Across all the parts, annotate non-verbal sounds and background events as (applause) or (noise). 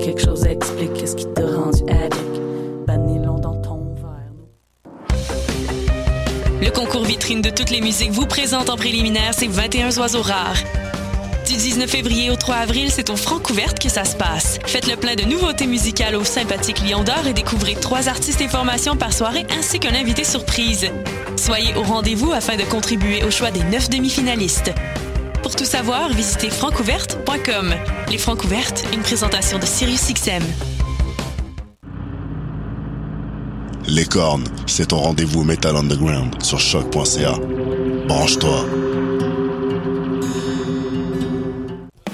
Quelque chose, explique qu'est-ce qui t'a rendu addict? Dans ton verre. Le concours vitrine de toutes les musiques vous présente en préliminaire ces 21 oiseaux rares. Du 19 février au 3 avril, c'est au Francouverte que ça se passe. Faites le plein de nouveautés musicales au sympathique Lion d'Or et découvrez trois artistes et formations par soirée ainsi qu'un invité surprise. Soyez au rendez-vous afin de contribuer au choix des neuf demi-finalistes. Pour tout savoir, visitez francouverte.com. Les Francouvertes, une présentation de SiriusXM. Les cornes, c'est ton rendez-vous Metal Underground sur choc.ca. Branche-toi.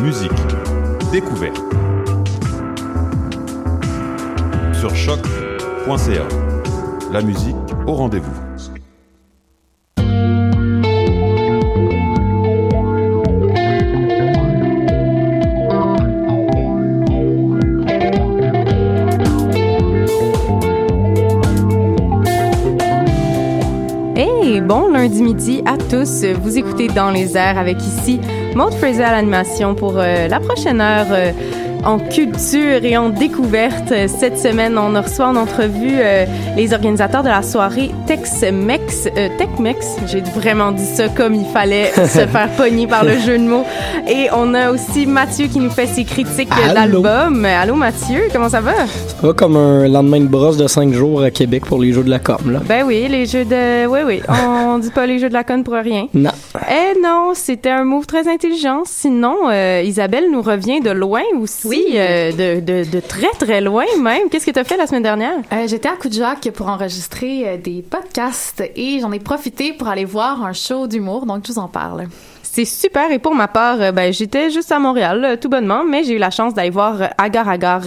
musique, découverte. Sur choc.ca. La musique au rendez-vous. Bon lundi midi à tous. Vous écoutez Dans les airs avec ici Maud Fraser à l'animation pour euh, la prochaine heure euh, en culture et en découverte. Cette semaine, on reçoit en entrevue euh, les organisateurs de la soirée Tex-Mex. euh, Tex-Mex, j'ai vraiment dit ça comme il fallait (laughs) se faire pogner par le jeu de mots. Et on a aussi Mathieu qui nous fait ses critiques Allô? d'album. Allô Mathieu, comment ça va? Ça va comme un lendemain de brosse de 5 jours à Québec pour les Jeux de la com, là. Ben oui, les jeux de... Oui, oui, on dit pas les jeux de la conne pour rien. Non. Eh non, c'était un move très intelligent. Sinon, euh, Isabelle nous revient de loin aussi, euh, de, de, de très très loin même. Qu'est-ce que tu as fait la semaine dernière? Euh, J'étais à Kuujjuaq pour enregistrer euh, des podcasts et j'en ai profité pour aller voir un show d'humour, donc je vous en parle. C'est super. Et pour ma part, euh, ben, j'étais juste à Montréal, euh, tout bonnement, mais j'ai eu la chance d'aller voir euh, Agar Agar,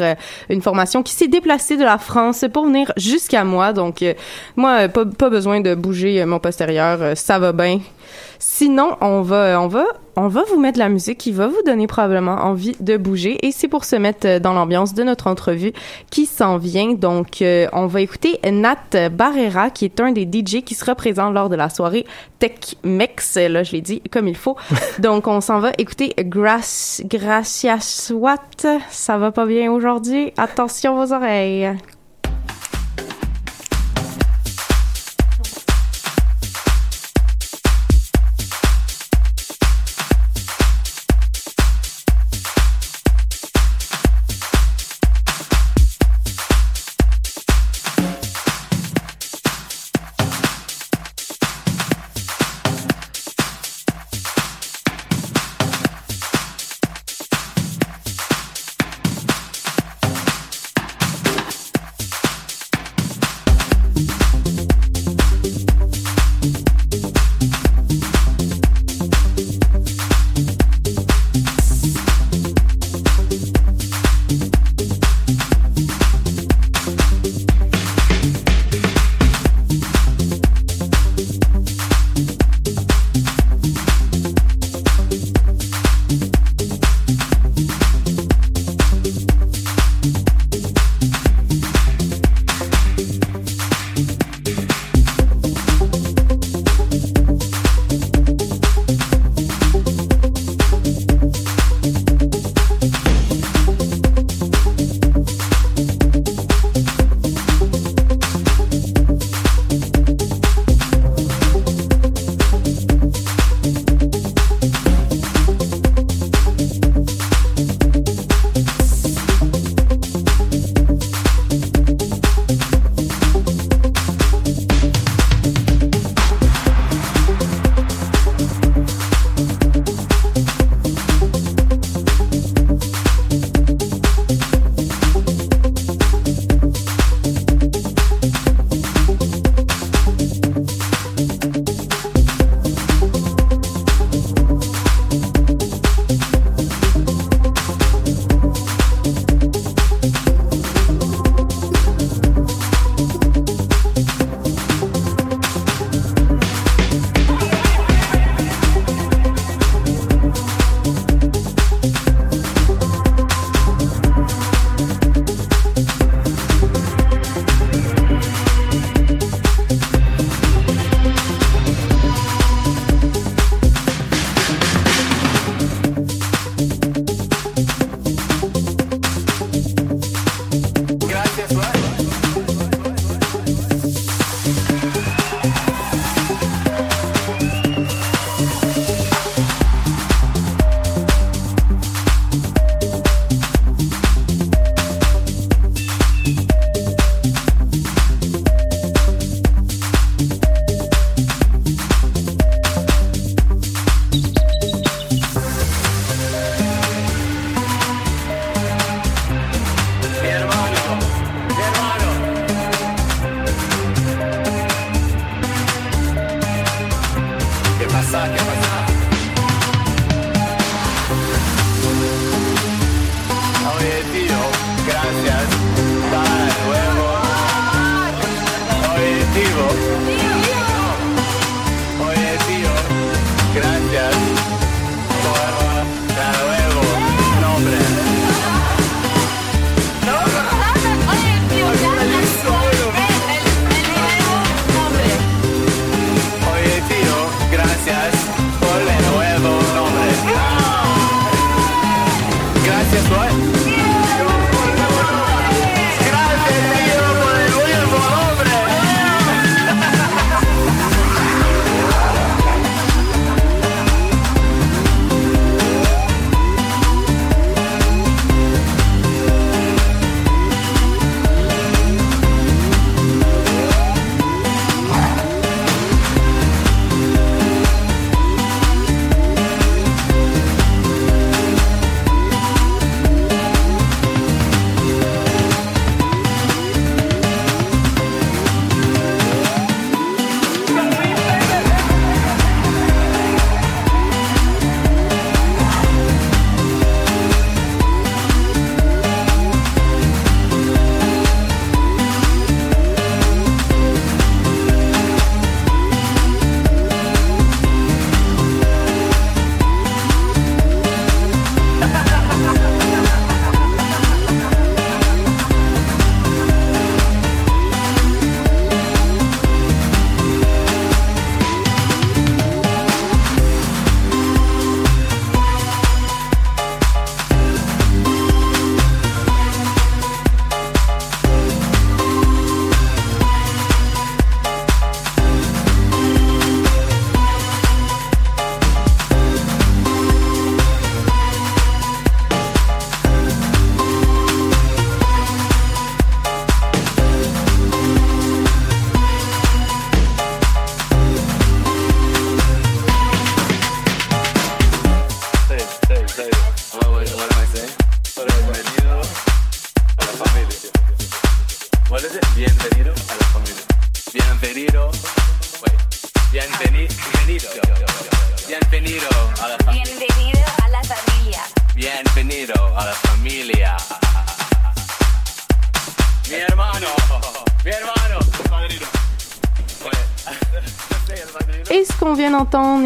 une formation qui s'est déplacée de la France pour venir jusqu'à moi. Donc, moi, pas, pas besoin de bouger mon postérieur. ça va bien. Sinon, on va, on va, on va vous mettre de la musique qui va vous donner probablement envie de bouger. Et c'est pour se mettre euh, dans l'ambiance de notre entrevue qui s'en vient. Donc, euh, on va écouter Nat Barrera, qui est un des DJ qui sera présent lors de la soirée Tech Mex. Là, je l'ai dit comme il faut. (laughs) Donc, on s'en va écouter Gracias Watt. Ça va pas bien aujourd'hui? Attention vos oreilles.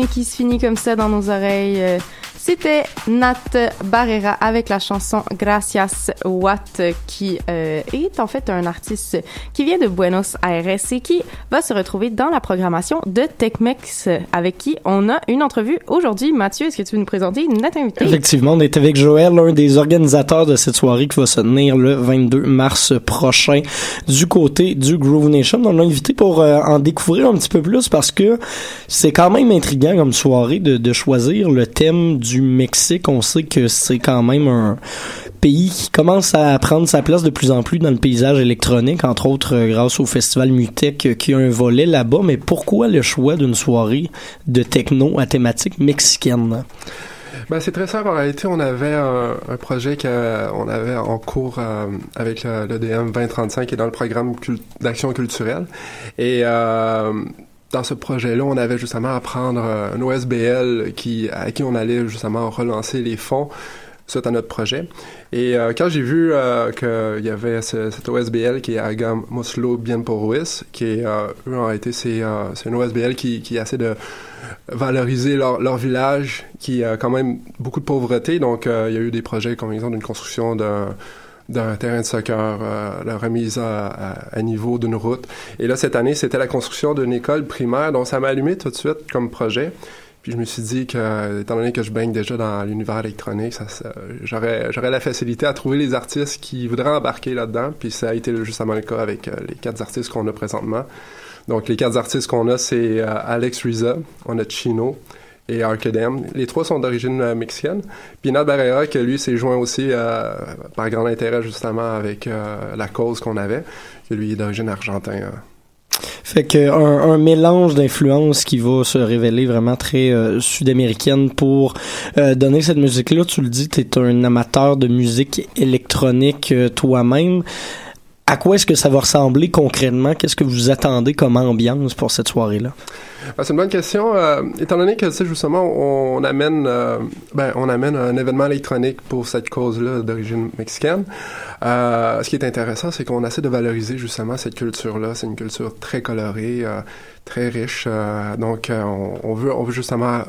Qui se finit comme ça dans nos oreilles. C'était Nat Barrera avec la chanson Gracias Watt qui euh, est en fait un artiste qui vient de Buenos Aires et qui va se retrouver dans la programmation de TechMex avec qui on a une entrevue aujourd'hui. Mathieu, est-ce que tu veux nous présenter notre invité? Effectivement, on est avec Joël, l'un des organisateurs de cette soirée qui va se tenir le 22 mars prochain du côté du Groove Nation. On l'a invité pour euh, en découvrir un petit peu plus parce que c'est quand même intriguant comme soirée de choisir le thème du du Mexique, on sait que c'est quand même un pays qui commence à prendre sa place de plus en plus dans le paysage électronique, entre autres euh, grâce au festival Mutech euh, qui a un volet là-bas. Mais pourquoi le choix d'une soirée de techno à thématique mexicaine? Ben, c'est très simple. En réalité, on avait un, projet qu'on avait en cours euh, avec le, DM 2035 qui est dans le programme d'action culturelle. Et dans ce projet-là, on avait justement à prendre euh, un OSBL qui, à qui on allait justement relancer les fonds suite à notre projet. Et euh, quand j'ai vu euh, qu'il y avait ce, cet OSBL qui est Agam Moslo Bien Ruiz, qui est, eux, en réalité, c'est un OSBL qui, qui essaie de valoriser leur, leur, village, qui a quand même beaucoup de pauvreté. Donc, il y a eu des projets comme, exemple, d'une construction d'un d'un terrain de soccer, euh, la remise à, niveau d'une route. Et là, cette année, c'était la construction d'une école primaire, donc ça m'a allumé tout de suite comme projet. Puis je me suis dit que, étant donné que je baigne déjà dans l'univers électronique, ça, j'aurais, j'aurais la facilité à trouver les artistes qui voudraient embarquer là-dedans. Puis ça a été justement le cas avec euh, les quatre artistes qu'on a présentement. Donc les quatre artistes qu'on a, c'est euh, Alex Riza, on a Chino, et Arcadem. Les trois sont d'origine euh, mexicaine. Puis Nat Barrera, que lui s'est joint aussi euh, par grand intérêt justement avec euh, la cause qu'on avait, que lui est d'origine argentine. Fait que un, mélange d'influences qui va se révéler vraiment très sud-américaine pour donner cette musique-là. Tu le dis, tu es un amateur de musique électronique toi-même. À quoi est-ce que ça va ressembler concrètement? Qu'est-ce que vous attendez comme ambiance pour cette soirée-là? Ben, c'est une bonne question. Euh, étant donné que, justement, on amène, euh, ben, on amène un événement électronique pour cette cause-là d'origine mexicaine. Euh, ce qui est intéressant, c'est qu'on essaie de valoriser justement cette culture-là. C'est une culture très colorée, euh, très riche. Euh, donc, on, veut, on veut justement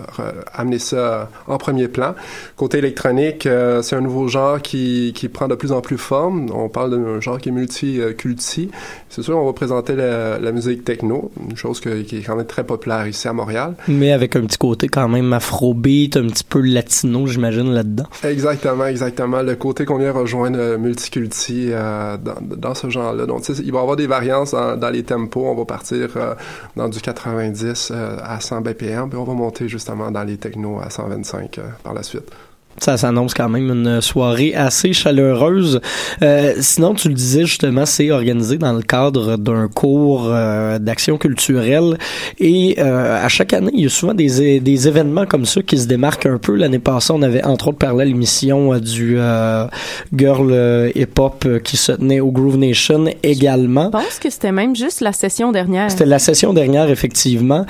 amener ça en premier plan. Côté électronique, c'est un nouveau genre qui, qui prend de plus en plus forme. On parle d'un genre qui est multi-culti. C'est sûr, on va présenter la, la, musique techno, une chose qui est quand même très populaire ici à Montréal. Mais avec un petit côté quand même afrobeat, un petit peu latino, j'imagine, là-dedans. Exactement, exactement. Le côté qu'on vient rejoindre multiculturel euh, dans, dans, ce genre-là. Donc, il va y avoir des variances dans, dans, les tempos. On va partir euh, dans du 90 euh, à 100 BPM, puis on va monter justement dans les technos à 125 par la suite. Ça s'annonce quand même une soirée assez chaleureuse. Euh, sinon, tu le disais justement, c'est organisé dans le cadre d'un cours euh, d'action culturelle et euh, à chaque année, il y a souvent des, des événements comme ça qui se démarquent un peu. L'année passée, on avait entre autres parlé à l'émission du Girl Hip Hop qui se tenait au Groove Nation également. Je pense que c'était même juste la session dernière. C'était la session dernière, effectivement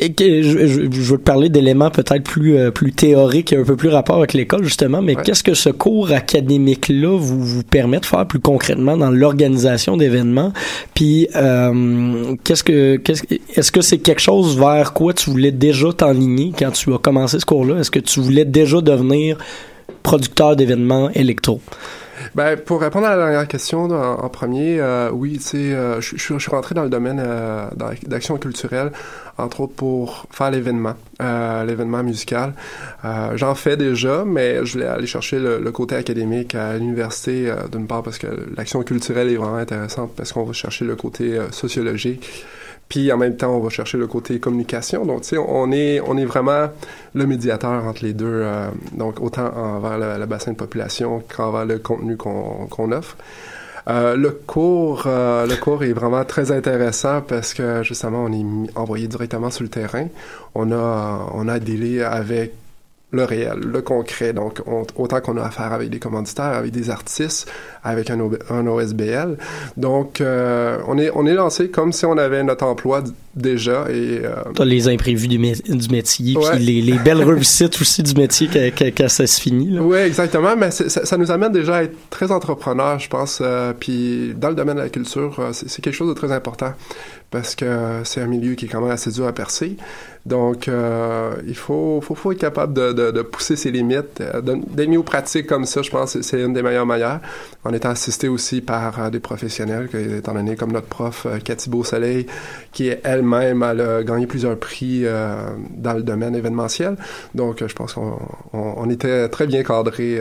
je, je, veux te parler d'éléments peut-être plus euh, plus théoriques et un peu plus rapport avec l'école justement, mais qu'est-ce que ce cours académique là vous vous permet de faire plus concrètement dans l'organisation d'événements? Puis euh, qu'est-ce que qu'est-ce est-ce que c'est quelque chose vers quoi tu voulais déjà t'enligner quand tu as commencé ce cours-là? Est-ce que tu voulais déjà devenir producteur d'événements électro? Ben, pour répondre à la dernière question en, premier, euh, oui, euh, je, suis rentré dans le domaine euh, d'action culturelle, entre autres pour faire l'événement, euh, l'événement musical. Euh, j'en fais déjà, mais je voulais aller chercher le, le côté académique à l'université, d'une part parce que l'action culturelle est vraiment intéressante, parce qu'on va chercher le côté sociologique puis en même temps, on va chercher le côté communication. Donc, tu sais, on est, on est vraiment le médiateur entre les deux. Euh, donc, autant envers le, bassin de population qu'envers le contenu qu'on offre. Euh, le cours, euh, le cours est vraiment très intéressant parce que justement, on est envoyé directement sur le terrain. On a, on a délai avec le réel, le concret. Donc, autant qu'on a affaire avec des commanditaires, avec des artistes, avec un, un OSBL. Donc, euh, on est on est lancé comme si on avait notre emploi déjà et euh, les imprévus du, du métier, puis les, les, belles réussites aussi du métier quand, ça se finit. Oui, exactement. Mais ça, ça, nous amène déjà à être très entrepreneurs, je pense. Euh, puis dans le domaine de la culture, euh, c'est quelque chose de très important parce que c'est un milieu qui est quand même assez dur à percer. Donc, euh, il faut, faut, faut, être capable de, de, de pousser ses limites, euh, d'être mis aux pratiques comme ça, je pense c'est une des meilleures manières, en étant assisté aussi par euh, des professionnels, étant donné comme notre prof euh, Cathy Beausoleil, qui est elle-même, elle a gagné plusieurs prix euh, dans le domaine événementiel. Donc, je pense qu'on on, on était très bien cadré.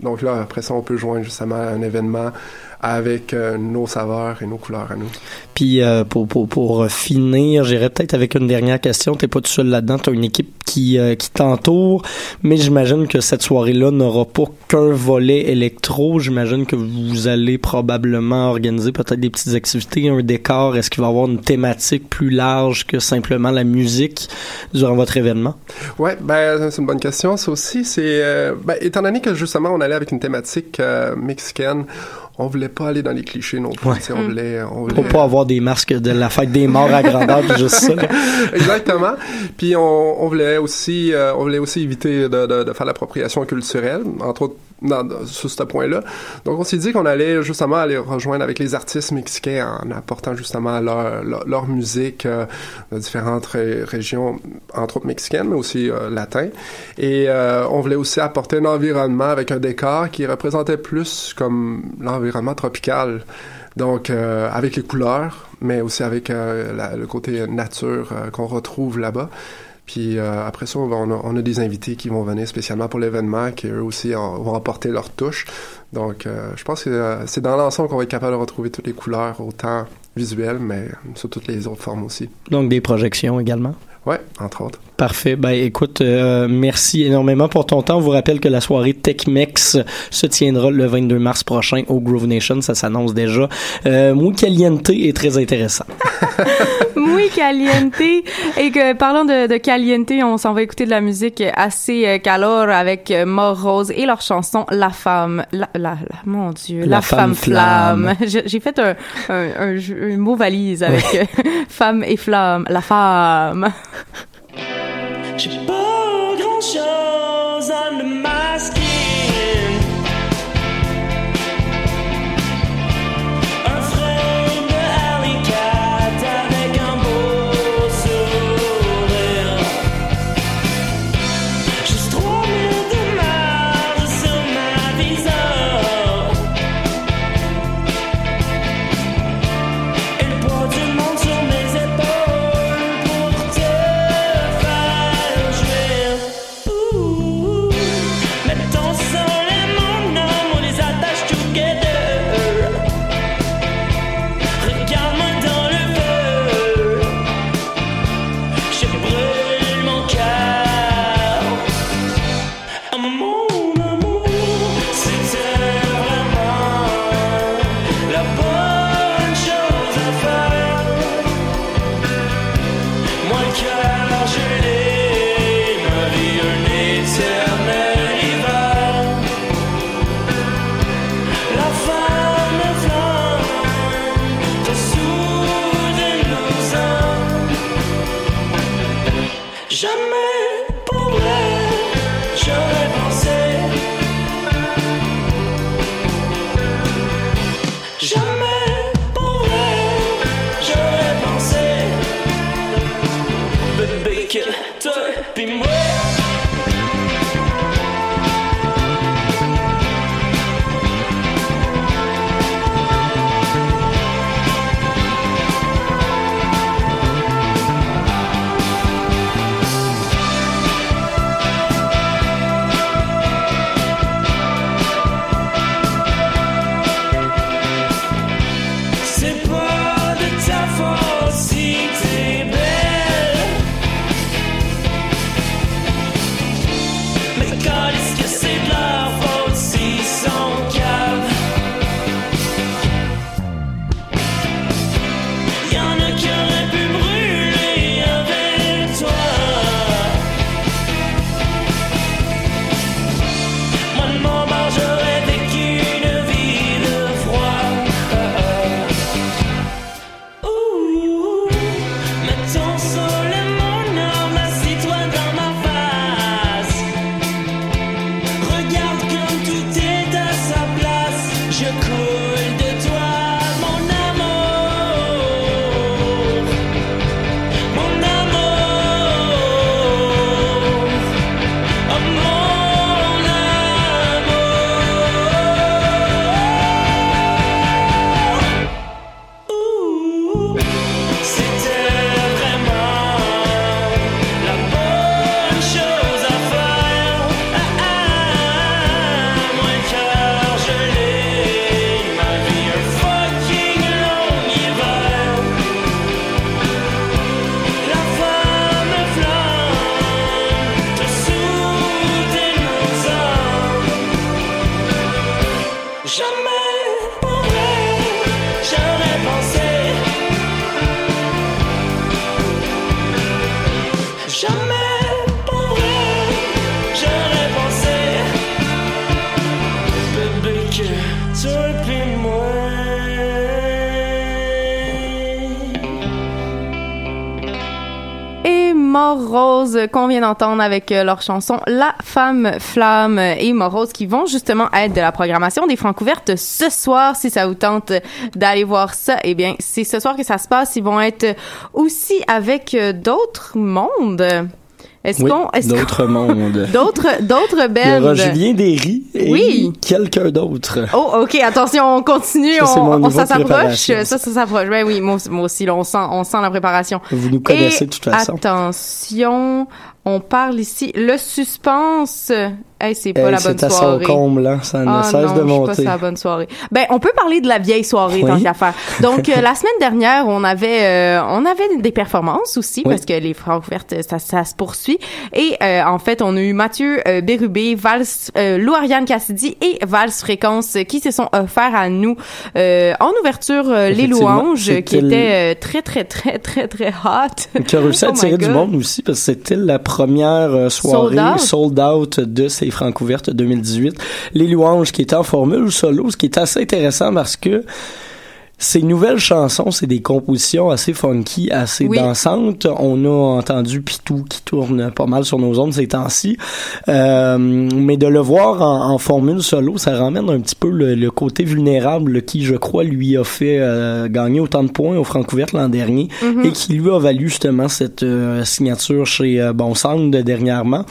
donc là, après ça, on peut joindre justement un événement avec euh, nos saveurs et nos couleurs à nous. Puis euh, pour, pour, pour finir, j'irai peut-être avec une dernière question. T'es pas tout seul là-dedans, t'as une équipe qui, euh, qui t'entoure, mais j'imagine que cette soirée-là n'aura pas qu'un volet électro. J'imagine que vous allez probablement organiser peut-être des petites activités, un décor. Est-ce qu'il va y avoir une thématique plus large que simplement la musique durant votre événement? Ouais, ben c'est une bonne question. Ça aussi, c'est ben, étant donné que justement on allait avec une thématique mexicaine on voulait pas aller dans les clichés non plus. On voulait, on voulait... Pour pas avoir des masques de la fête des morts à grandeur, puis juste ça. (laughs) Exactement. Puis on, on voulait aussi, euh, on voulait aussi éviter de, de, de faire l'appropriation culturelle, entre autres sur ce point-là. Donc, on s'est dit qu'on allait justement aller rejoindre avec les artistes mexicains en apportant justement leur, leur, musique euh, de différentes régions, entre autres mexicaines, mais aussi euh, latins. Et euh, on voulait aussi apporter un environnement avec un décor qui représentait plus comme l'environnement tropical. Donc, euh, avec les couleurs, mais aussi avec le côté nature qu'on retrouve là-bas. Puis euh, après ça, on a, des invités qui vont venir spécialement pour l'événement, qui eux aussi vont apporter leur touche. Donc, euh, je pense que euh, c'est dans l'ensemble qu'on va être capable de retrouver toutes les couleurs, autant visuelles, mais sur toutes les autres formes aussi. Donc, des projections également? Oui, entre autres. Parfait. Ben écoute, euh, merci énormément pour ton temps. On vous rappelle que la soirée TechMex se tiendra le 22 mars prochain au Grove Nation. Ça s'annonce déjà. Euh, muy caliente est très intéressant. (laughs) muy caliente. Et que parlant de, de caliente, on s'en va écouter de la musique assez euh, calor avec euh, Mort Rose et leur chanson La Femme. La, la, la- mon Dieu, La, La Femme Flamme. J'ai j'ai fait un, un, un, un mot valise avec euh, (laughs) femme et flamme. La femme. J'ai pas grand chose d'entendre avec euh, leur chanson La Femme Flamme et Mort Rose qui vont justement être de la programmation des Francs ouvertes ce soir si ça vous tente d'aller voir ça eh bien c'est ce soir que ça se passe ils vont être aussi avec euh, d'autres mondes est-ce Oui, qu'on d'autres mondes. (laughs) d'autres d'autres Il y aura bands Julien Derry et Oui. quelqu'un d'autre. Oh, ok, attention, on continue, Ça, on, on- ça s'approche, ça, ça s'approche. Ouais, oui, moi, aussi- moi aussi, là, on sent, on sent la préparation. Vous nous connaissez Et de toute façon. Attention, On parle ici le suspense. Hey, c'est pas Hey, la bonne c'est à son soirée. comble, hein. Ça ne Ah cesse non, de monter. pas sa bonne soirée. Ben, on peut parler de la vieille soirée Oui. tant qu'à faire. Donc, euh, la semaine dernière, on avait, euh, on avait des performances aussi Oui. parce que les Francouvertes, ça, ça se poursuit. Et euh, en fait, on a eu Mathieu euh, Bérubé, Vals, euh, Lou Ariane Cassidy et Vals Fréquence qui se sont offerts à nous euh, en ouverture les louanges qui étaient très très très très très hot. qui a réussi à (laughs) Oh attirer du monde aussi parce que c'était la première euh, soirée Sold out. sold out de ces Francouvertes 2018. Les louanges qui étaient en formule solo, ce qui est assez intéressant parce que ces nouvelles chansons, c'est des compositions assez funky, assez Oui. dansantes. On a entendu Pitou qui tourne pas mal sur nos ondes ces temps-ci. Euh, mais de le voir en, en formule solo, ça ramène un petit peu le, le côté vulnérable qui, je crois, lui a fait euh, gagner autant de points au Francouverte l'an dernier Mhm. et qui lui a valu justement cette euh, signature chez euh, Bon Sound dernièrement.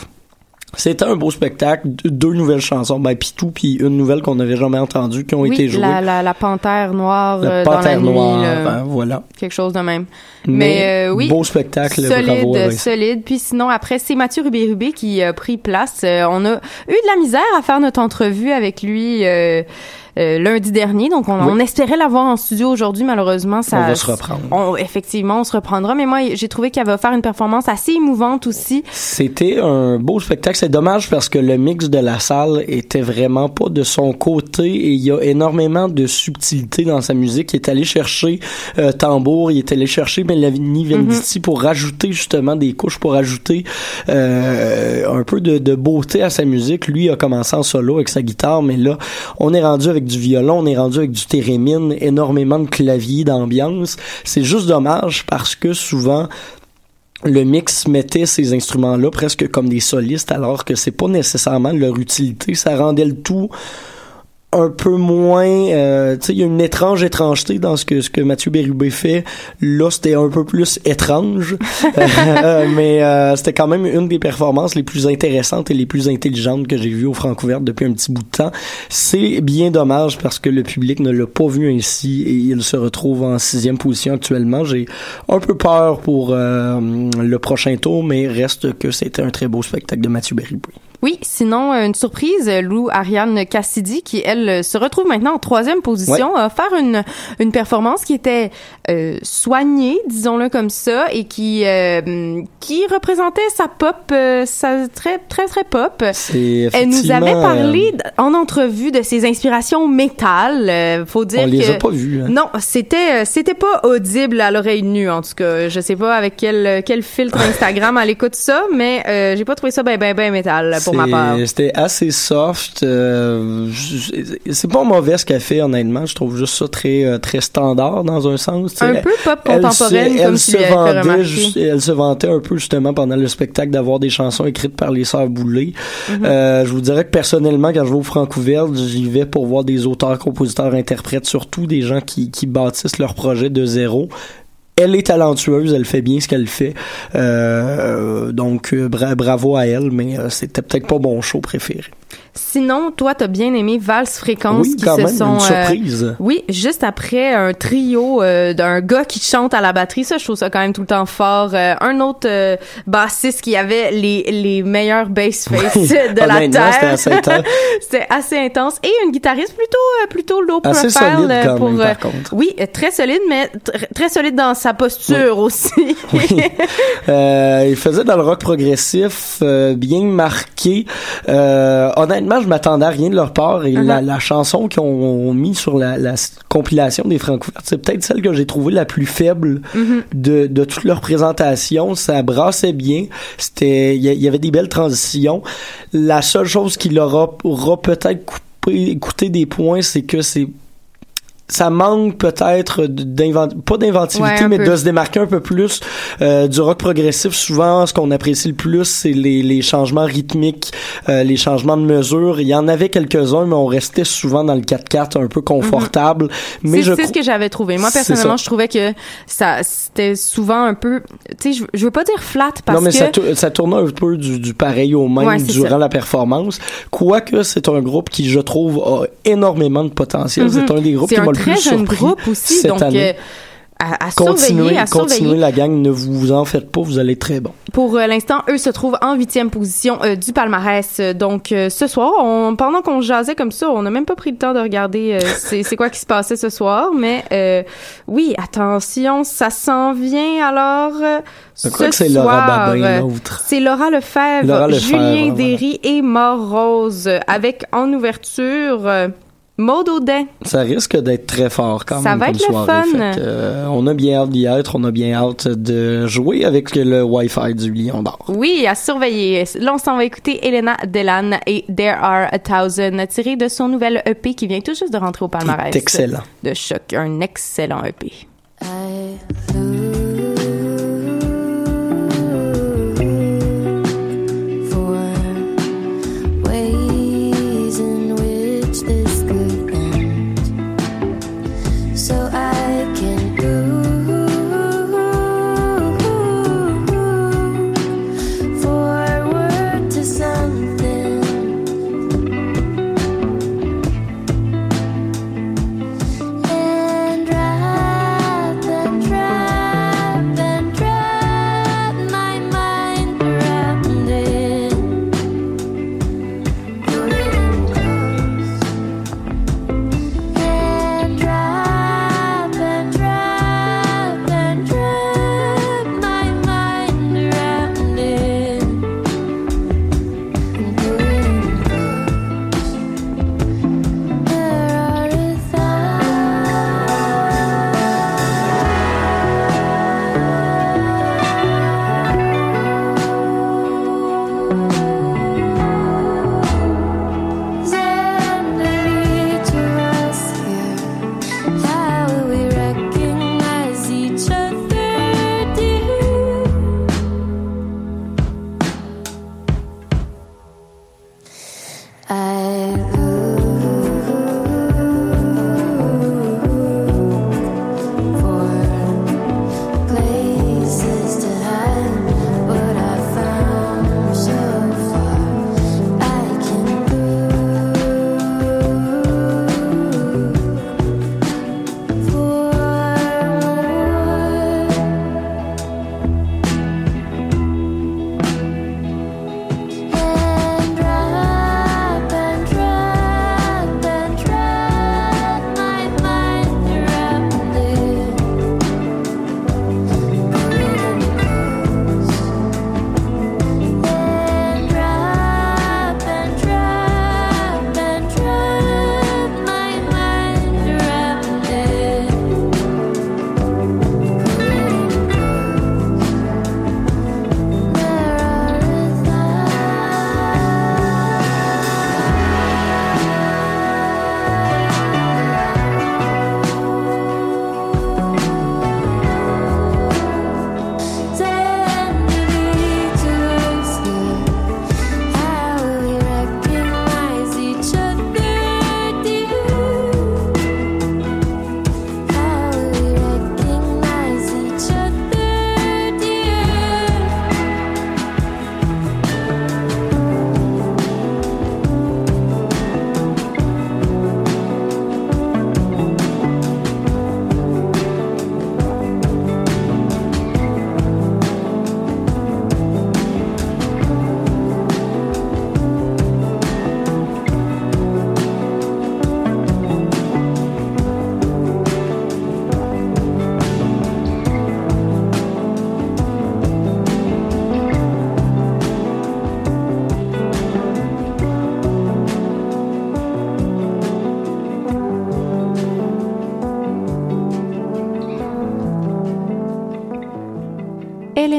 C'était un beau spectacle, deux- nouvelles chansons, ben Pitou puis une nouvelle qu'on n'avait jamais entendue qui ont Oui, été jouées. la, la, la panthère noire La euh, dans la Panthère nuit. Noire, là. ben, voilà. Quelque chose de même. Mais, Mais, euh, oui. beau spectacle, solide, bravo. Solide. Puis sinon, après, c'est Mathieu Rubé-Rubé qui a pris place. Euh, on a eu de la misère à faire notre entrevue avec lui euh, euh, lundi dernier. Donc, on, Oui. on espérait l'avoir en studio aujourd'hui. Malheureusement, ça... On va se reprendre. on- effectivement, on se reprendra. Mais moi, j'ai trouvé qu'il avait offert une performance assez émouvante aussi. C'était un beau spectacle. C'est dommage parce que le mix de la salle était vraiment pas de son côté et il y a énormément de subtilité dans sa musique. Il est allé chercher euh, tambour, il est allé chercher Melanie Venditti pour rajouter justement des couches, pour ajouter euh, un peu de, de beauté à sa musique. Lui a commencé en solo avec sa guitare, mais là, on est rendu avec du violon, on est rendu avec du thérémine, énormément de clavier, d'ambiance. C'est juste dommage parce que souvent, le mix mettait ces instruments-là presque comme des solistes, alors que c'est pas nécessairement leur utilité. Ça rendait le tout un peu moins euh, tu sais il y a une étrange étrangeté dans ce que ce que Mathieu Bérubé fait. Là c'était un peu plus étrange. (laughs) Euh, mais euh, c'était quand même une des performances les plus intéressantes et les plus intelligentes que j'ai vues au Francouverte depuis un petit bout de temps. C'est bien dommage parce que le public ne l'a pas vu ainsi et il se retrouve en sixième position actuellement. J'ai un peu peur pour euh, le prochain tour mais reste que c'était un très beau spectacle de Mathieu Bérubé Oui, sinon, euh, une surprise, Lou Ariane Cassidy, qui, elle, euh, se retrouve maintenant en troisième position, a offert une, une performance qui était euh, soignée, disons-le comme ça, et qui, euh, qui représentait sa pop, euh, sa très, très, très pop. Elle nous avait parlé en entrevue de ses inspirations métal. Faut dire On les que a pas vues, hein. Non, c'était c'était pas audible à l'oreille nue en tout cas. Je sais pas avec quel quel filtre Instagram elle écoute ça, mais j'ai pas trouvé ça ben ben ben métal pour ma C'est- part. C'était assez soft. euh, c'est pas mauvais ce qu'elle fait, honnêtement. Je trouve juste ça très euh, très standard dans un sens. Un peu pop Elle contemporaine, se- elle se vendait juste- Elle se vantait un peu justement pendant le spectacle d'avoir des chansons écrites par les sœurs Boulay. Mhm. Euh, je vous dirais que personnellement, quand je vais au Francouverte, j'y vais pour voir des auteurs, compositeurs, interprètes, surtout des gens qui, qui bâtissent leur projet de zéro. Elle est talentueuse, elle fait bien ce qu'elle fait. Euh, donc euh, bra- bravo à elle, mais euh, c'était peut-être pas mon show préféré. Sinon, toi, t'as bien aimé Vals Fréquence Oui, qui quand se même, sont une surprise. oui, juste après un trio euh, d'un gars qui chante à la batterie, ça, je trouve ça quand même tout le temps fort. Euh, un autre euh, bassiste qui avait les les meilleurs bass face Oui, (laughs) de la honnêtement, terre. c'était assez intense. (laughs) C'était assez intense et une guitariste plutôt euh, plutôt low Assez profile solide euh, quand pour même, euh, par contre. oui, euh, très solide mais tr- très solide dans sa posture aussi. (laughs) Euh, il faisait dans le rock progressif, euh, bien marqué. Euh, honnêtement, je m'attendais à rien de leur part et la, Uh-huh. la chanson qu'ils ont mis sur la, compilation des Francouvertes, c'est peut-être celle que j'ai trouvée la plus faible Mhm. de, de toute leur présentation. Ça brassait bien. C'était, il y, avait des belles transitions. La seule chose qui leur aura peut-être coupé, coûté des points, c'est que c'est ça manque peut-être d'invent pas d'inventivité Ouais, mais peu. de se démarquer un peu plus euh, du rock progressif souvent ce qu'on apprécie le plus c'est les, les changements rythmiques euh, les changements de mesure il y en avait quelques-uns mais on restait souvent dans le 4x4 un peu confortable mais c'est je c'est ce que j'avais trouvé. Moi personnellement, je trouvais que ça c'était souvent un peu tu sais je, je veux pas dire flat parce non mais que ça, tou- ça tournait un peu du, du pareil au même Ouais, durant ça. la performance quoique c'est un groupe qui je trouve a énormément de potentiel Mhm. c'est un des groupes qui m'a le très jeune groupe aussi, donc année. euh, à, à Continuez, surveiller, à continuez surveiller. la gang, ne vous en faites pas, vous allez très bon. Pour euh, l'instant, eux se trouvent en huitième position euh, du palmarès. Donc, euh, ce soir, on, pendant qu'on jasait comme ça, on n'a même pas pris le temps de regarder (laughs) c'est quoi qui se passait ce soir. Mais euh, oui, attention, ça s'en vient alors. Je crois ce que c'est Laura Babin, l'autre. C'est Laura Lefebvre, Laura Lefebvre, Julien voilà. Derry et Mort Rose avec en ouverture Maud Audin. Ça risque d'être très fort quand Ça même va comme être le fun. Que, euh, on a bien hâte d'y être, on a bien hâte de jouer avec le Wi-Fi du Lion d'Or. Oui, à surveiller. Là, on s'en va écouter Elena Delan et There Are a Thousand, tiré de son nouvel EP qui vient tout juste de rentrer au palmarès. Excellent. De choc. Un excellent EP.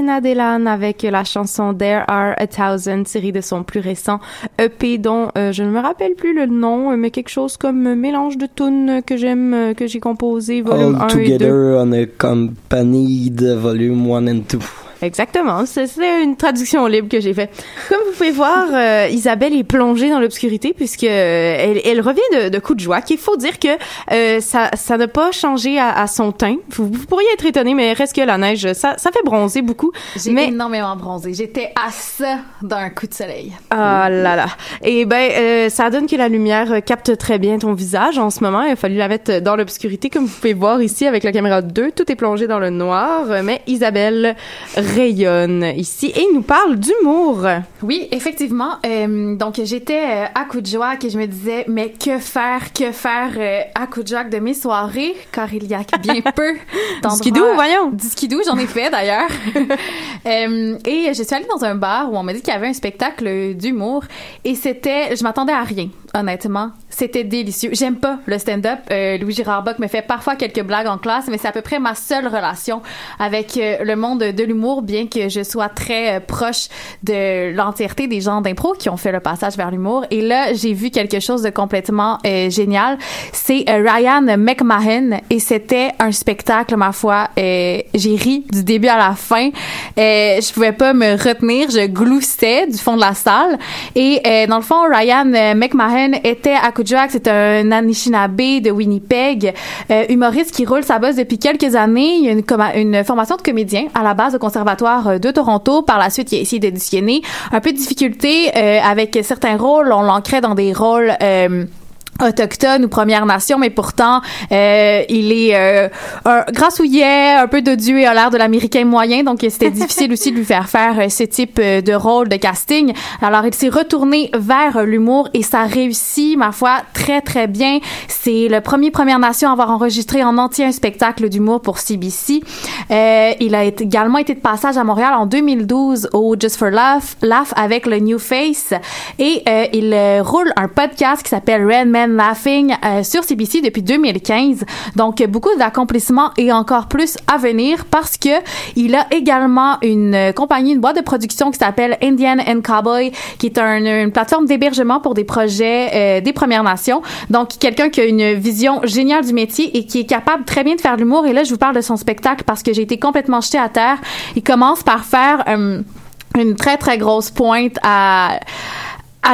Elena Delan avec la chanson There Are a Thousand, tirée de son plus récent EP dont euh, je ne me rappelle plus le nom, mais quelque chose comme mélange de tunes que j'aime, euh, que j'ai composé, volume All 1 et 2. Together on a Company de volume 1 and 2. Exactement, c'est une traduction libre que j'ai fait. Comme vous pouvez voir, euh, Isabelle est plongée dans l'obscurité puisque euh, elle, elle revient de, de coups de joie. Qu'il faut dire que euh, ça ça n'a pas changé à, à son teint. Vous, vous pourriez être étonné, mais reste que la neige, ça ça fait bronzer beaucoup. J'ai Mais énormément bronzé. J'étais à ça d'un coup de soleil. Ah là là. Et ben, euh, ça donne que la lumière euh, capte très bien ton visage en ce moment. Il a fallu la mettre dans l'obscurité, comme vous pouvez voir ici avec la caméra 2. Tout est plongé dans le noir, mais Isabelle rayonne ici et nous parle d'humour. Oui, effectivement. Euh, donc, j'étais euh, à coup de joie que je me disais, mais que faire, que faire euh, à coup de joie de mes soirées, car il y a bien (laughs) peu d'endroits- skidoo, voyons. Du skidoo, j'en ai fait d'ailleurs. (laughs) Euh, et je suis allée dans un bar où on m'a dit qu'il y avait un spectacle d'humour et c'était, je m'attendais à rien, honnêtement. C'était délicieux. J'aime pas le stand-up. Euh, Louis Girard Bock me fait parfois quelques blagues en classe, mais c'est à peu près ma seule relation avec euh, le monde de l'humour, bien que je sois très euh, proche de l'entièreté des gens d'impro qui ont fait le passage vers l'humour. Et là, j'ai vu quelque chose de complètement euh, génial. C'est Ryan McMahon et c'était un spectacle, ma foi. J'ai ri du début à la fin. Je pouvais pas me retenir. Je gloussais du fond de la salle. Et dans le fond, Ryan euh, Était à. C'est un Anishinaabe de Winnipeg, euh, humoriste qui roule sa bosse depuis quelques années. Il a une formation de comédien à la base au Conservatoire euh, de Toronto. Par la suite, il a essayé d'auditionner. Un peu de difficulté euh, avec certains rôles. On l'ancrait dans des rôles... euh, autochtone ou Première Nation, mais pourtant, euh, il est euh, un grassouillet, un peu d'odieux et a l'air de l'américain moyen, donc c'était (laughs) difficile aussi de lui faire faire euh, ce type euh, de rôle de casting. Alors, il s'est retourné vers euh, l'humour et ça réussit, ma foi, très, très bien. C'est le premier Première Nation à avoir enregistré en entier un spectacle d'humour pour CBC. Euh, il a été- également été de passage à Montréal en 2012 au Just for Laugh, Laugh avec le New Face et il roule un podcast qui s'appelle Red Man Laughing sur CBC depuis 2015. Donc beaucoup d'accomplissements et encore plus à venir parce que il a également une euh, compagnie, une boîte de production qui s'appelle Indian and Cowboy, qui est un- une plateforme d'hébergement pour des projets euh, des Premières Nations. Donc quelqu'un qui a une vision géniale du métier et qui est capable très bien de faire l'humour. Et là, je vous parle de son spectacle parce que j'ai été complètement jetée à terre. Il commence par faire euh, une très très grosse pointe à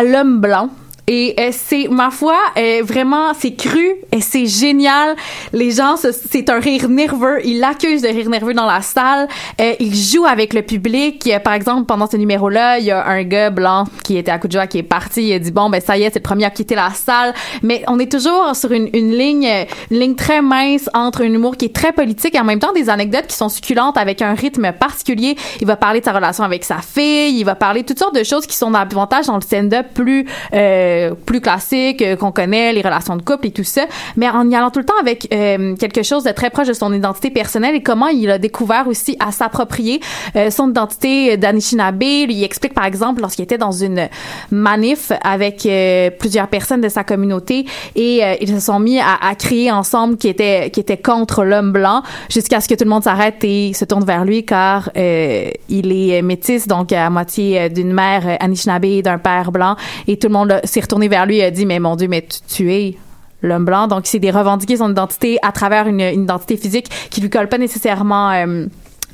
l'homme blanc. Et euh, c'est, ma foi, euh, vraiment, c'est cru et c'est génial. Les gens, c'est un rire nerveux. Il accuse de rire nerveux dans la salle. Euh, il joue avec le public. Euh, Par exemple, pendant ce numéro-là, il y a un gars blanc qui était à coup de joie qui est parti. Il a dit, bon, ben ça y est, c'est le premier à quitter la salle. Mais on est toujours sur une, une ligne, euh, une ligne très mince entre un humour qui est très politique et en même temps des anecdotes qui sont succulentes avec un rythme particulier. Il va parler de sa relation avec sa fille. Il va parler de toutes sortes de choses qui sont davantage dans le stand-up plus euh, plus classique euh, qu'on connaît, les relations de couple et tout ça, mais en y allant tout le temps avec euh, quelque chose de très proche de son identité personnelle et comment il a découvert aussi à s'approprier euh, son identité d'Anishinaabe. Il explique par exemple lorsqu'il était dans une manif avec euh, plusieurs personnes de sa communauté et euh, ils se sont mis à, à crier ensemble qui était qui était contre l'homme blanc jusqu'à ce que tout le monde s'arrête et se tourne vers lui car euh, il est métis donc à moitié euh, d'une mère euh, Anishinaabe et d'un père blanc et tout le monde s'est retourné vers lui et a dit mais mon dieu mais tu, es l'homme blanc. Donc c'est des revendiquer son identité à travers une, une identité physique qui lui colle pas nécessairement euh,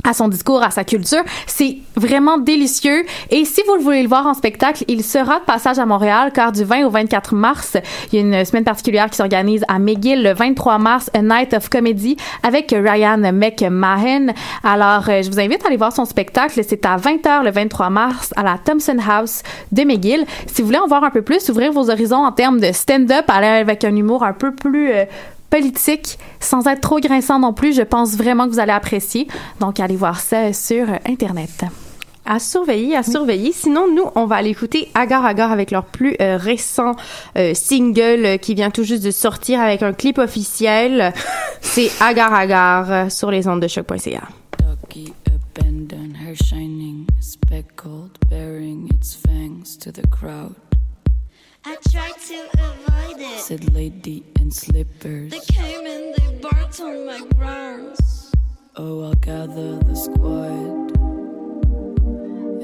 à son discours, à sa culture. C'est vraiment délicieux. Et si vous le voulez le voir en spectacle, il sera de passage à Montréal car du 20 au 24 mars, il y a une semaine particulière qui s'organise à McGill le 23 mars, A Night of Comedy avec Ryan McMahon. Alors, euh, je vous invite à aller voir son spectacle. C'est à 20h le 23 mars à la Thompson House de McGill. Si vous voulez en voir un peu plus, ouvrir vos horizons en termes de stand-up, aller avec un humour un peu plus euh, politique, sans être trop grinçant non plus, je pense vraiment que vous allez apprécier. Donc, allez voir ça sur Internet. À surveiller, à surveiller. Sinon, nous, on va aller écouter Agar Agar avec leur plus euh, récent euh, single euh, qui vient tout juste de sortir avec un clip officiel. (laughs) C'est Agar Agar sur les ondes de choc.ca. Abandoned her shining speckled, bearing its fangs to the crowd. I tried to avoid it. Said lady in slippers. They came and they barked on my grounds. Oh, I'll gather the squad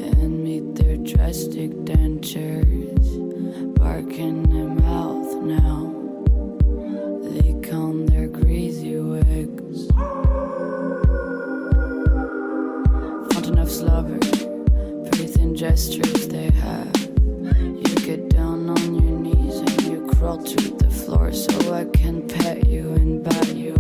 and meet their drastic dentures, barking their mouth now. They comb their greasy wigs. Fountain of best gestures they have. You get down on crawl to the floor so I can pet you and buy you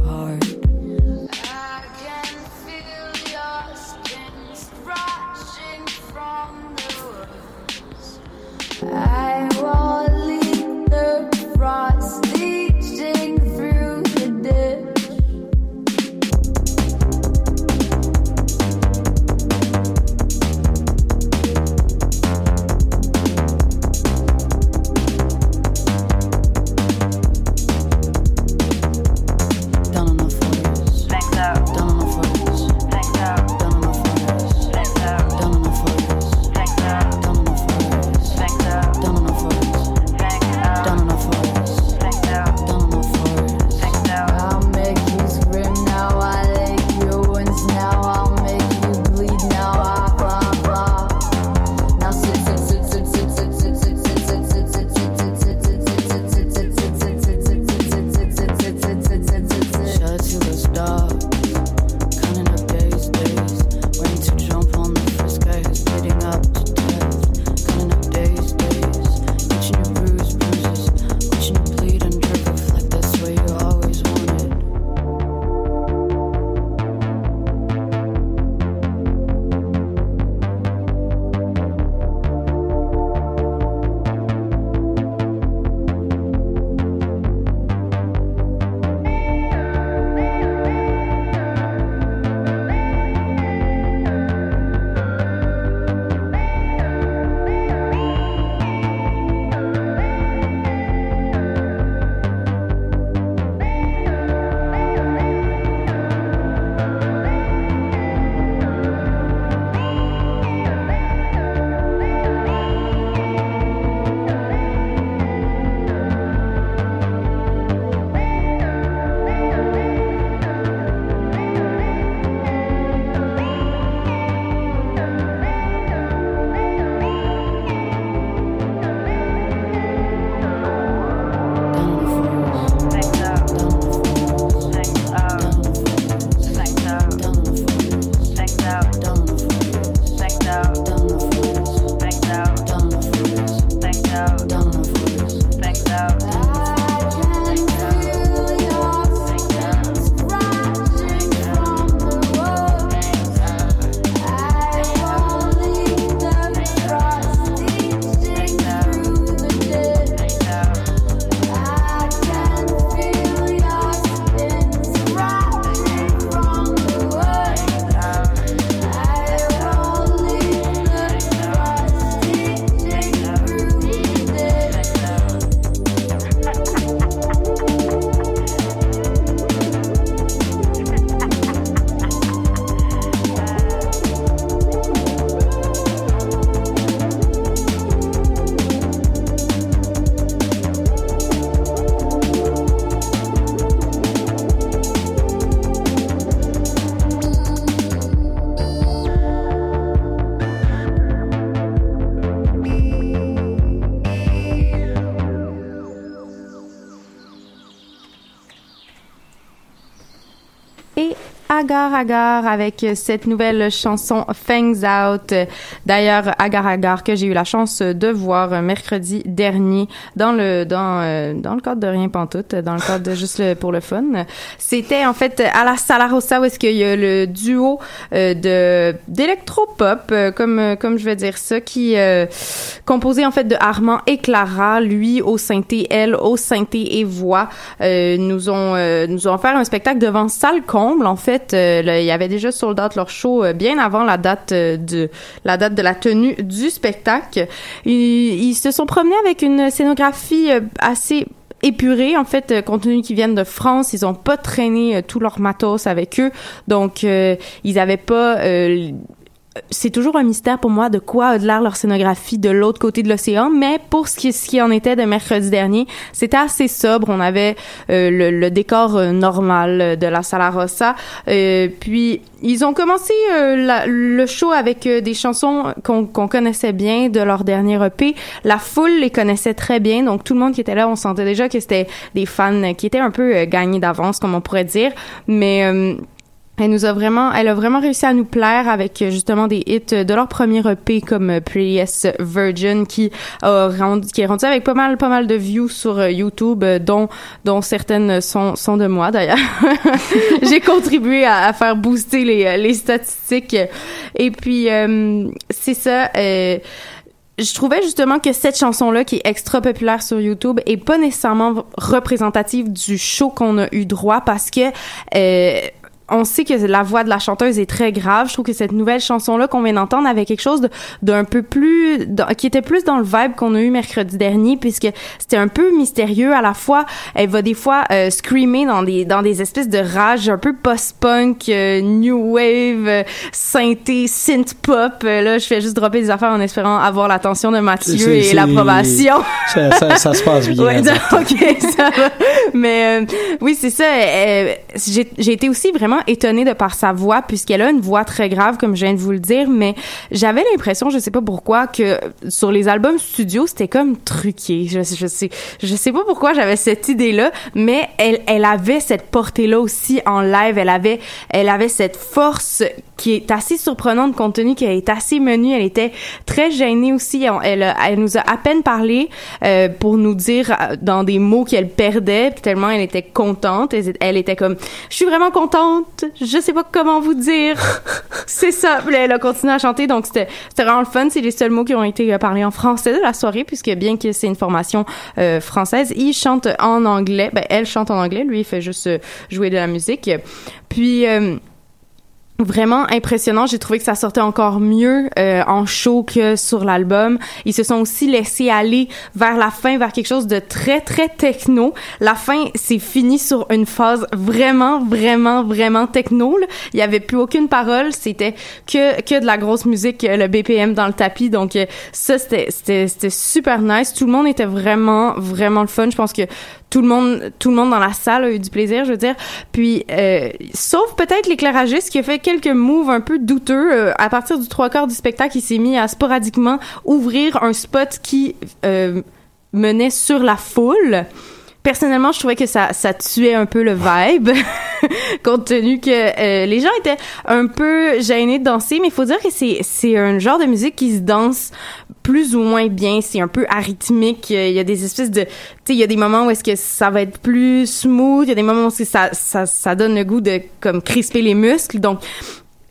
Agar Agar avec cette nouvelle chanson Fangs Out. D'ailleurs, Agar Agar que j'ai eu la chance de voir mercredi dernier dans le dans euh, dans le cadre de rien pantoute, dans le cadre de juste le- pour le fun. C'était en fait à la Sala Rossa où est-ce qu'il y a le duo euh, de d'électropop euh, comme comme je vais dire ça qui euh, composé en fait de Armand et Clara, lui au synthé, elle au synthé et voix, euh, nous ont euh, nous ont offert un spectacle devant salle comble. En fait, il y avait déjà sold out leur show bien avant la date de la date de la tenue du spectacle. Ils, se sont promenés avec une scénographie euh, assez épurée en fait euh, compte tenu qu'ils viennent de France ils ont pas traîné euh, tout leur matos avec eux donc ils avaient pas c'est toujours un mystère pour moi de quoi a de l'air leur scénographie de l'autre côté de l'océan, mais pour ce qui, ce qui en était de mercredi dernier, c'était assez sobre. On avait euh, le, le décor euh, normal euh, de la Sala Rossa. Euh, puis ils ont commencé euh, le show avec des chansons qu'on connaissait bien de leur dernier EP. La foule les connaissait très bien, donc tout le monde qui était là, on sentait déjà que c'était des fans qui étaient un peu gagnés d'avance, comme on pourrait dire. Mais Elle nous a vraiment, elle a vraiment réussi à nous plaire avec euh, justement des hits de leur premier EP comme euh, Prettiest Virgin qui a rendu, qui est rendu avec pas mal, pas mal de views sur euh, YouTube, euh, dont, dont certaines sont, sont de moi d'ailleurs. (laughs) J'ai contribué à, faire booster les, euh, les statistiques. Et puis, euh, c'est ça. euh, je trouvais justement que cette chanson-là, qui est extra populaire sur YouTube, est pas nécessairement représentative du show qu'on a eu droit parce que euh, on sait que la voix de la chanteuse est très grave. Je trouve que cette nouvelle chanson-là qu'on vient d'entendre avait quelque chose d'un peu plus, qui était plus dans le vibe qu'on a eu mercredi dernier, puisque c'était un peu mystérieux. À la fois, elle va des fois euh, screamer dans des dans des espèces de rage un peu post-punk, euh, new wave, euh, synthé, synth pop. Euh, là, je fais juste dropper des affaires en espérant avoir l'attention de Mathieu et l'approbation. (laughs) Ça, ça, ça se passe bien. Ouais, (laughs) ok, ça va. Mais oui, c'est ça. j'ai été aussi vraiment étonnée de par sa voix, puisqu'elle a une voix très grave, comme je viens de vous le dire. Mais j'avais l'impression, je sais pas pourquoi, que sur les albums studio, c'était comme truqué. Je, je sais, je sais pas pourquoi j'avais cette idée-là, mais elle, elle avait cette portée-là aussi en live. Elle avait, elle avait cette force qui est assez surprenante compte tenu qu'elle est assez menue. Elle était très gênée aussi. Elle, elle nous a à peine parlé euh, pour nous dire euh, dans des mots qu'elle perdait, tellement elle était contente. Elle était comme, je suis vraiment contente. Je sais pas comment vous dire. (laughs) c'est ça. Puis elle a continué à chanter, donc c'était vraiment le fun. C'est les seuls mots qui ont été euh, parlés en français de la soirée, puisque bien que c'est une formation euh, française, il chante en anglais. Ben elle chante en anglais, lui il fait juste euh, jouer de la musique. Puis euh, vraiment impressionnant. J'ai trouvé que ça sortait encore mieux euh, en show que sur l'album. Ils se sont aussi laissés aller vers la fin, vers quelque chose de très, très techno. La fin, c'est fini sur une phase vraiment, vraiment, vraiment techno. là. Il y avait plus aucune parole. C'était que, que de la grosse musique, euh, le BPM dans le tapis. Donc, euh, ça, c'était, c'était, c'était super nice. Tout le monde était vraiment, vraiment le fun. Je pense que tout le monde tout le monde dans la salle a eu du plaisir je veux dire puis euh, sauf peut-être l'éclairagiste qui a fait quelques moves un peu douteux Euh, à partir du trois quarts du spectacle il s'est mis à sporadiquement ouvrir un spot qui euh, menait sur la foule Personnellement, je trouvais que ça, ça tuait un peu le vibe, (laughs) compte tenu que euh, les gens étaient un peu gênés de danser, mais faut dire que c'est c'est un genre de musique qui se danse plus ou moins bien. C'est un peu arythmique. Euh, Il y a des espèces de, tu sais, il y a des moments où est-ce que ça va être plus smooth. Il y a des moments où ça, ça, ça donne le goût de comme crisper les muscles. Donc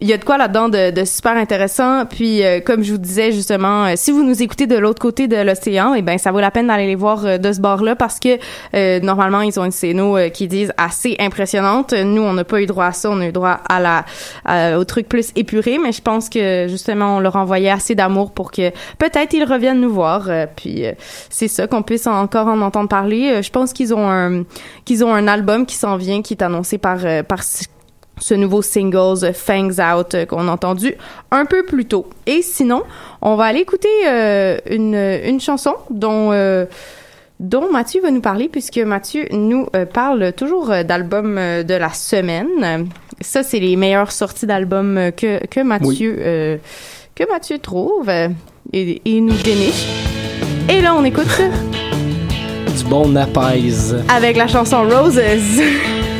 il y a de quoi là-dedans de, de super intéressant. Puis, euh, comme je vous disais justement, euh, si vous nous écoutez de l'autre côté de l'océan, eh ben ça vaut la peine d'aller les voir euh, de ce bord-là parce que euh, normalement ils ont une scéno qui disent assez impressionnante. Nous, on n'a pas eu droit à ça, on a eu droit à la à- au truc plus épuré, mais je pense que justement on leur envoyait assez d'amour pour que peut-être ils reviennent nous voir. puis c'est ça qu'on puisse encore en entendre parler. Je pense qu'ils ont un qu'ils ont un album qui s'en vient qui est annoncé par par ce nouveau single euh, Fangs Out euh, qu'on a entendu un peu plus tôt. Et sinon, on va aller écouter euh, une, une chanson dont euh, dont Mathieu va nous parler puisque Mathieu nous euh, parle toujours d'albums de la semaine. Ça, c'est les meilleures sorties d'albums que, que Mathieu que Mathieu trouve et, et nous déniche. Et là, on écoute (laughs) Du bon napaise. avec la chanson Roses. (laughs)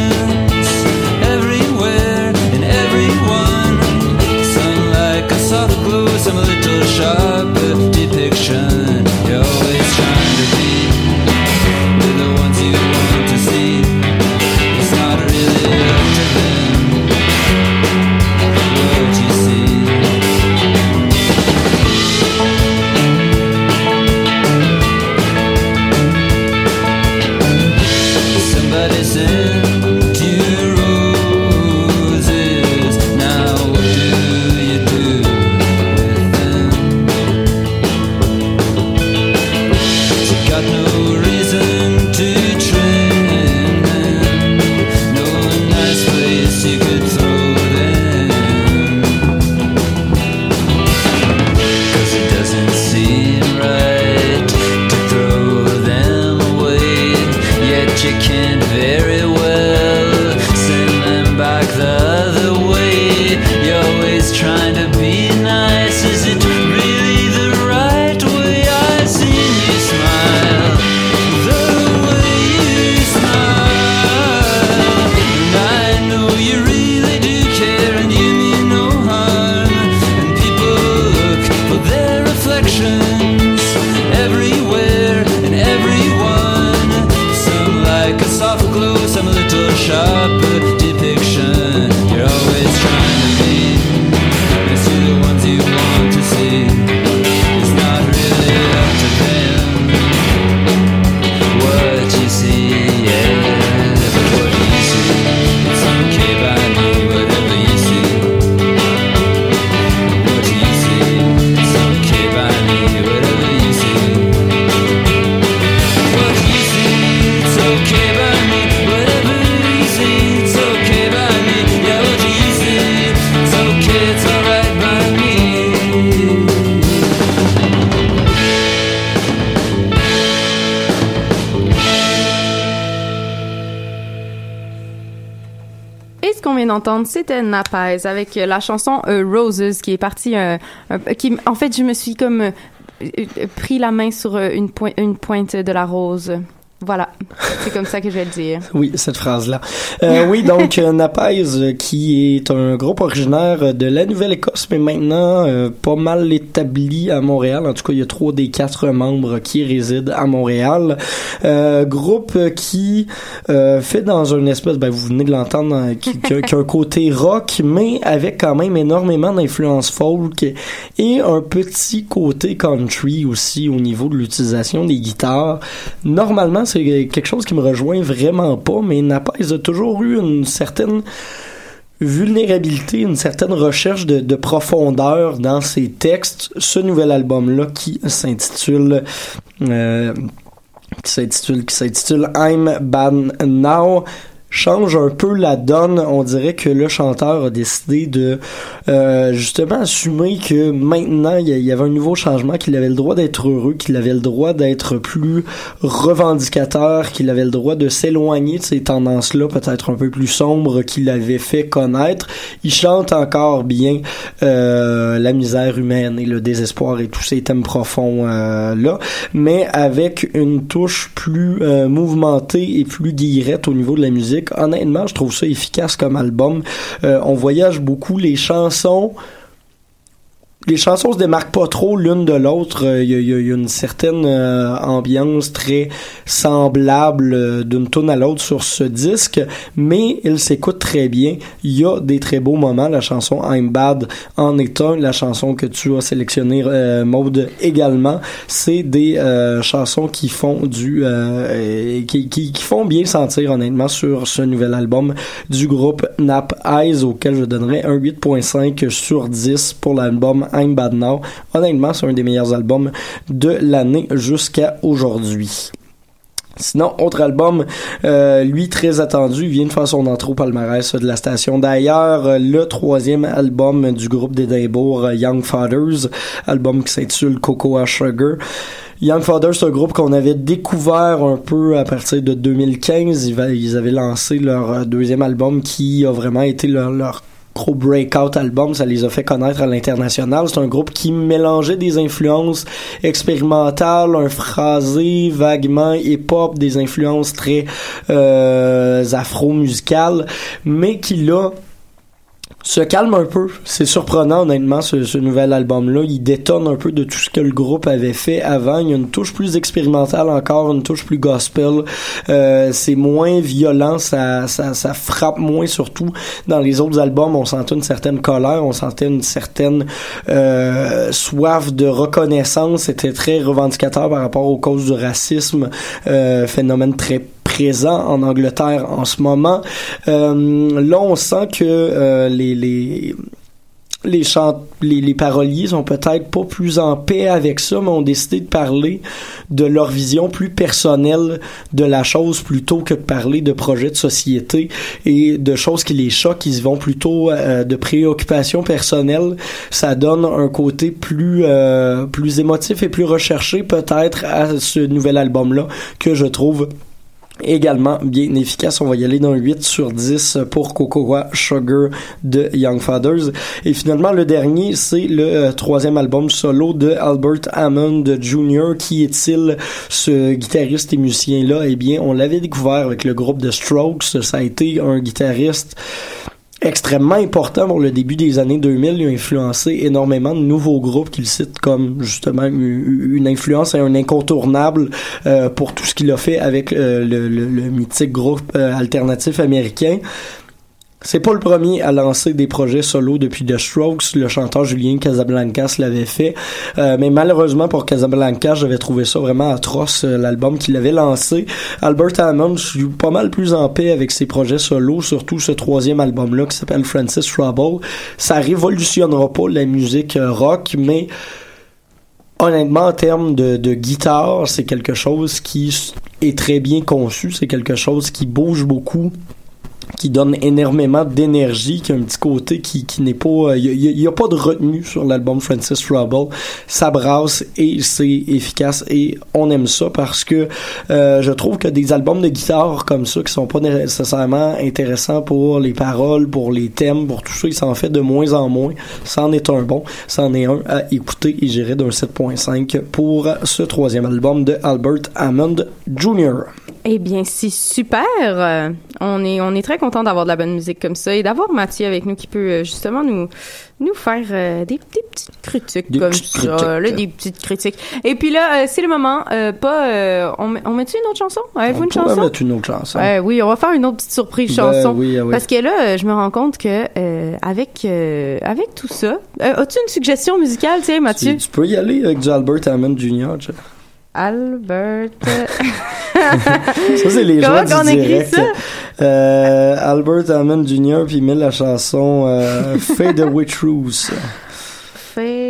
Imagine c'était Napaz avec euh, la chanson euh, Roses qui est partie. euh, qui, en fait, je me suis comme pris la main sur une, une pointe de la rose. Voilà, c'est comme ça que je vais le dire. (laughs) Oui, cette phrase-là. Euh, oui, donc euh, Napaz, qui est un groupe originaire de la Nouvelle-Écosse, mais maintenant euh, pas mal établi à Montréal. En tout cas, il y a trois des quatre membres qui résident à Montréal. Euh, groupe qui euh, fait dans une espèce, ben vous venez de l'entendre, euh, qui, qui a un côté rock, mais avec quand même énormément d'influence folk et un petit côté country aussi au niveau de l'utilisation des guitares. Normalement, c'est quelque chose qui me rejoint vraiment pas, mais Napaz a toujours eu une certaine vulnérabilité, une certaine recherche de, de profondeur dans ses textes. Ce nouvel album-là qui s'intitule euh, qui s'intitule qui s'intitule I'm Bad Now change un peu la donne. On dirait que le chanteur a décidé de euh, justement assumer que maintenant il y avait un nouveau changement, qu'il avait le droit d'être heureux, qu'il avait le droit d'être plus revendicateur, qu'il avait le droit de s'éloigner de ces tendances-là, peut-être un peu plus sombres qu'il avait fait connaître. Il chante encore bien euh, la misère humaine et le désespoir et tous ces thèmes profonds euh, là, mais avec une touche plus euh, mouvementée et plus guillerette au niveau de la musique. Honnêtement, je trouve ça efficace comme album. Euh, on voyage beaucoup les chansons les chansons se démarquent pas trop l'une de l'autre. Euh, Il y, a- il y a- une certaine euh, ambiance très semblable euh, d'une tune à l'autre sur ce disque, mais il s'écoute très bien. Il y a des très beaux moments. La chanson I'm Bad en est. La chanson que tu as sélectionnée, euh, Maude, également. C'est des euh, chansons qui font du, euh, qui, qui, qui font bien sentir honnêtement sur ce nouvel album du groupe Nap Eyes auquel je donnerais un 8.5 sur 10 pour l'album I'm Bad Now. Honnêtement, c'est un des meilleurs albums de l'année jusqu'à aujourd'hui. Sinon, autre album, euh, lui très attendu, vient de faire son entrée au palmarès de la station. D'ailleurs, le troisième album du groupe d'Édimbourg, euh, Young Fathers, album qui s'intitule Cocoa Sugar. Young Fathers, c'est un groupe qu'on avait découvert un peu à partir de 2015. Ils, va- ils avaient lancé leur euh, deuxième album qui a vraiment été leur gros breakout album, ça les a fait connaître à l'international. C'est un groupe qui mélangeait des influences expérimentales, un phrasé vaguement hip-hop, des influences très euh, afro-musicales, mais qui là se calme un peu. C'est surprenant, honnêtement, ce, ce nouvel album-là. Il détonne un peu de tout ce que le groupe avait fait avant. Il y a une touche plus expérimentale encore, une touche plus gospel. Euh, c'est moins violent, ça, ça, ça frappe moins surtout. Dans les autres albums, on sentait une certaine colère, on sentait une certaine euh, soif de reconnaissance. C'était très revendicateur par rapport aux causes du racisme, euh, phénomène très présent en Angleterre en ce moment. Euh, là, on sent que euh, les, les les, chant les, paroliers sont peut-être pas plus en paix avec ça, mais ont décidé de parler de leur vision plus personnelle de la chose plutôt que de parler de projets de société et de choses qui les choquent. Ils vont plutôt euh, de préoccupations personnelles. Ça donne un côté plus plus émotif et plus recherché peut-être à ce nouvel album-là que je trouve également bien efficace. On va y aller dans 8 sur 10 pour Cocoa Sugar de Young Fathers. Et finalement, le dernier, c'est le euh, troisième album solo de Albert Hammond Jr. Qui est-il, ce guitariste et musicien-là? Eh bien, on l'avait découvert avec le groupe The Strokes. Ça a été un guitariste extrêmement important pour le début des années 2000. Il a influencé énormément de nouveaux groupes qu'il cite comme justement une influence et un incontournable euh, pour tout ce qu'il a fait avec euh, le, le- le mythique groupe euh, alternatif américain. C'est pas le premier à lancer des projets solo depuis The Strokes. Le chanteur Julien Casablancas l'avait fait. Euh, mais malheureusement pour Casablancas, j'avais trouvé ça vraiment atroce, euh, l'album qu'il avait lancé. Albert Hammond, je suis pas mal plus en paix avec ses projets solo, surtout ce troisième album-là qui s'appelle Francis Trouble. Ça révolutionnera pas la musique euh, rock, mais honnêtement, en termes de, guitare, c'est quelque chose qui est très bien conçu. C'est quelque chose qui bouge beaucoup qui donne énormément d'énergie, qui a un petit côté qui, qui n'est pas... Il n'y a, pas de retenue sur l'album Francis Trouble. Ça brasse et c'est efficace et on aime ça parce que euh, je trouve que des albums de guitare comme ça qui sont pas nécessairement intéressants pour les paroles, pour les thèmes, pour tout ça, il s'en fait de moins en moins. C'en est un bon. C'en est un à écouter et j'irai d'un 7.5 pour ce troisième album de Albert Hammond Jr. Eh bien, c'est super. Euh, on est on est très content d'avoir de la bonne musique comme ça et d'avoir Mathieu avec nous qui peut euh, justement nous nous faire euh, des, des petites critiques Des comme petites ça, critiques. là, des petites critiques. Et puis là, euh, c'est le moment. pas on met- on met-tu une autre chanson? Avez-vous une mettre une autre chanson. Oui, on va faire une autre petite surprise Ben chanson. oui, ah oui. Parce que là, je me rends compte que avec avec tout ça, as-tu une suggestion musicale, tiens, Mathieu Tu, tu peux y aller avec du Albert Hammond Jr. Albert. Ça, c'est les Comment gens du écrit direct. ça? Euh, Albert Hammond Jr. puis il met la chanson euh, Fade Away Truth.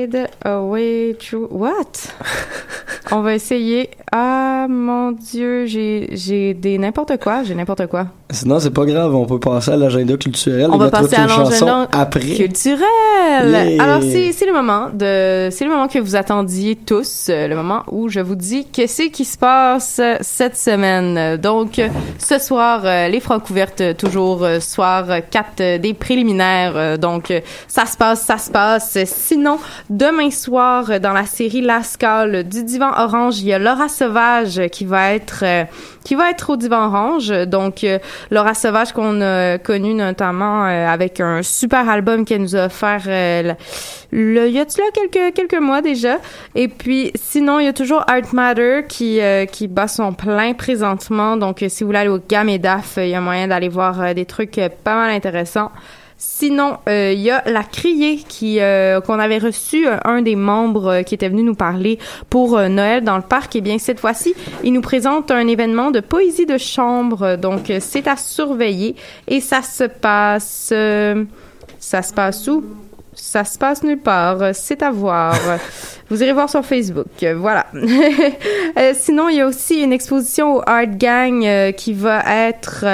Fade away true. What? (laughs) On va essayer. Ah mon dieu, j'ai j'ai des n'importe quoi, j'ai n'importe quoi. Sinon, c'est pas grave, on peut passer à l'agenda culturel. On et va passer une à chanson l'agenda après. culturel. Yeah. Alors c'est c'est le moment de c'est le moment que vous attendiez tous, euh, le moment où je vous dis que c'est qui se passe euh, cette semaine. Donc euh, ce soir les francs couvertes toujours soir 4 des préliminaires. Donc ça se passe, ça se passe. Sinon demain soir euh, dans la série Lascal du divan orange, il y a Laura Sauvage euh, qui va être euh, qui va être au divan orange. Donc euh, Laura Sauvage qu'on a connu notamment avec un super album qu'elle nous a offert le, le- y là quelques quelques mois déjà. Et puis sinon il y a toujours Art Matter qui qui bat son plein présentement. Donc si vous voulez aller au Gamme et DAF il y a moyen d'aller voir des trucs pas mal intéressants Sinon, euh, il y a la criée qui euh, qu'on avait reçu euh, un des membres euh, qui était venu nous parler pour Noël dans le parc. Et bien cette fois-ci, il nous présente un événement de poésie de chambre. Donc c'est à surveiller et ça se passe ça se passe où? Ça se passe nulle part. C'est à voir. (laughs) Vous irez voir sur Facebook. Euh, Voilà. (laughs) Euh, sinon, il y a aussi une exposition au Art Gang euh, qui va être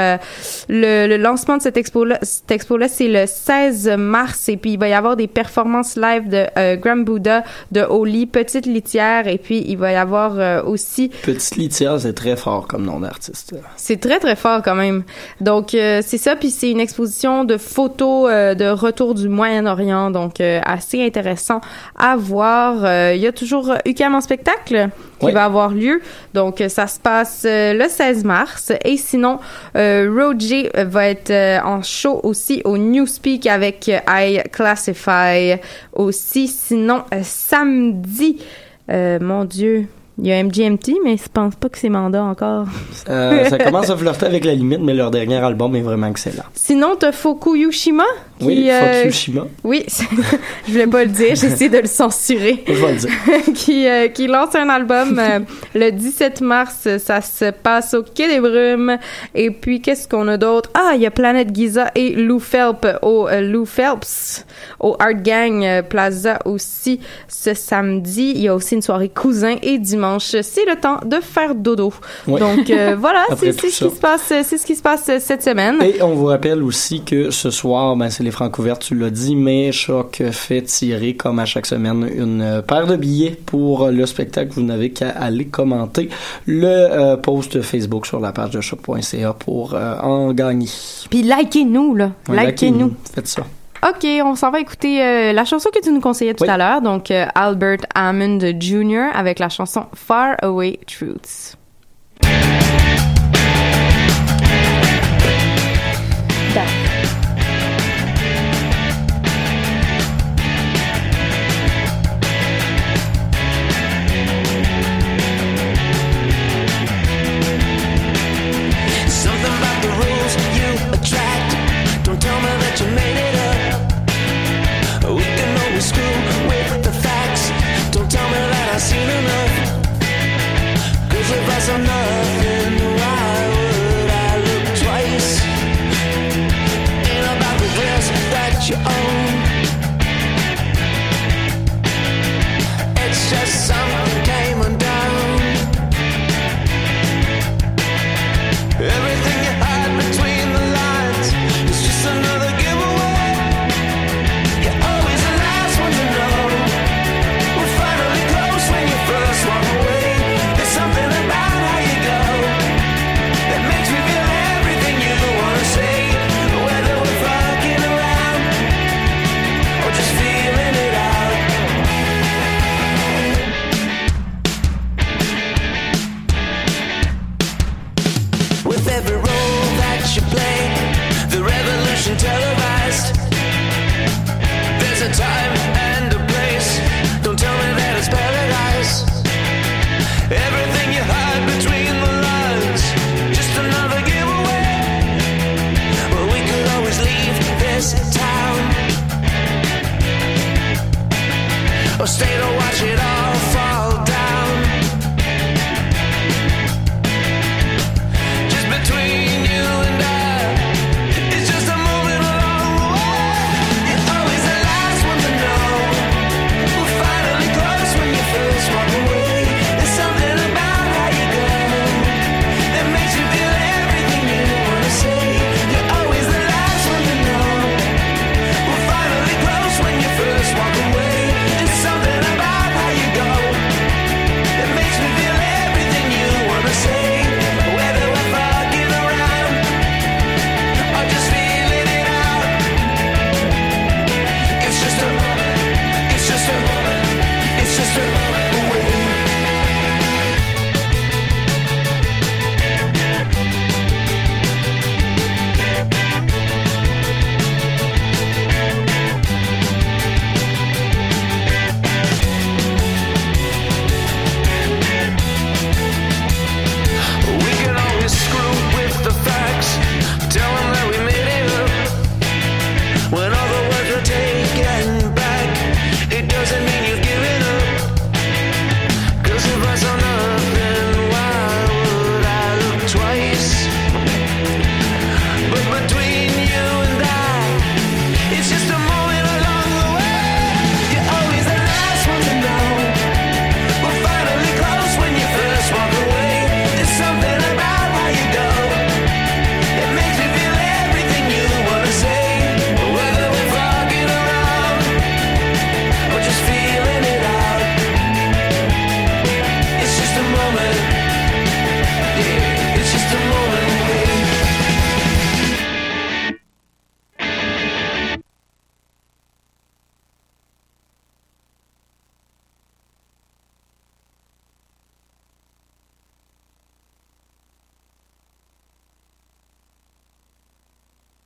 le, le lancement de cette expo-là. Cette expo-là, c'est le 16 mars et puis il va y avoir des performances live de Grand Buddha, de Oli, Petite Litière et puis il va y avoir aussi Petite litière, c'est très fort comme nom d'artiste. c'est très très fort quand même. Donc euh, c'est ça, puis c'est une exposition de photos euh, de retour du Moyen-Orient, donc euh, assez intéressant à voir. Euh, Il y a toujours euh, UQAM en spectacle qui va avoir lieu, donc euh, ça se passe euh, le 16 mars. Et sinon, euh, Roger va être euh, en show aussi au Newspeak avec euh, I Classify aussi. Sinon, euh, samedi, euh, mon Dieu. Il y a MGMT, mais je pense pas que c'est mandat encore. Euh, ça commence à flirter avec la limite, mais leur dernier album est vraiment excellent. Sinon, t'as Fukuyushima qui, Oui, euh, Fukushima. Oui, je voulais pas le dire, j'essaie de le censurer. Je vais le dire. (laughs) qui, euh, qui lance un album euh, (laughs) le 17 mars. Ça se passe au Quai des Brumes. Et puis, qu'est-ce qu'on a d'autre? Ah, il y a Planète Giza et Lou Phelps au euh, Lou Phelps au Art Gang Plaza aussi ce samedi. Il y a aussi une soirée cousin et dimanche. C'est le temps de faire dodo. Ouais. Donc (laughs) voilà, c'est ce qui se passe, c'est ce qui se passe cette semaine. Et on vous rappelle aussi que ce soir, ben, c'est les francs ouverts, tu l'as dit, mais Choc fait tirer, comme à chaque semaine, une paire de billets pour le spectacle. Vous n'avez qu'à aller commenter le euh, post Facebook sur la page de choc.ca pour euh, en gagner. Puis likez-nous là, Ouais, likez-nous. Faites ça. OK, on s'en va écouter euh, la chanson que tu nous conseillais tout Oui. à l'heure, donc Albert Hammond Jr. avec la chanson Far Away Truths.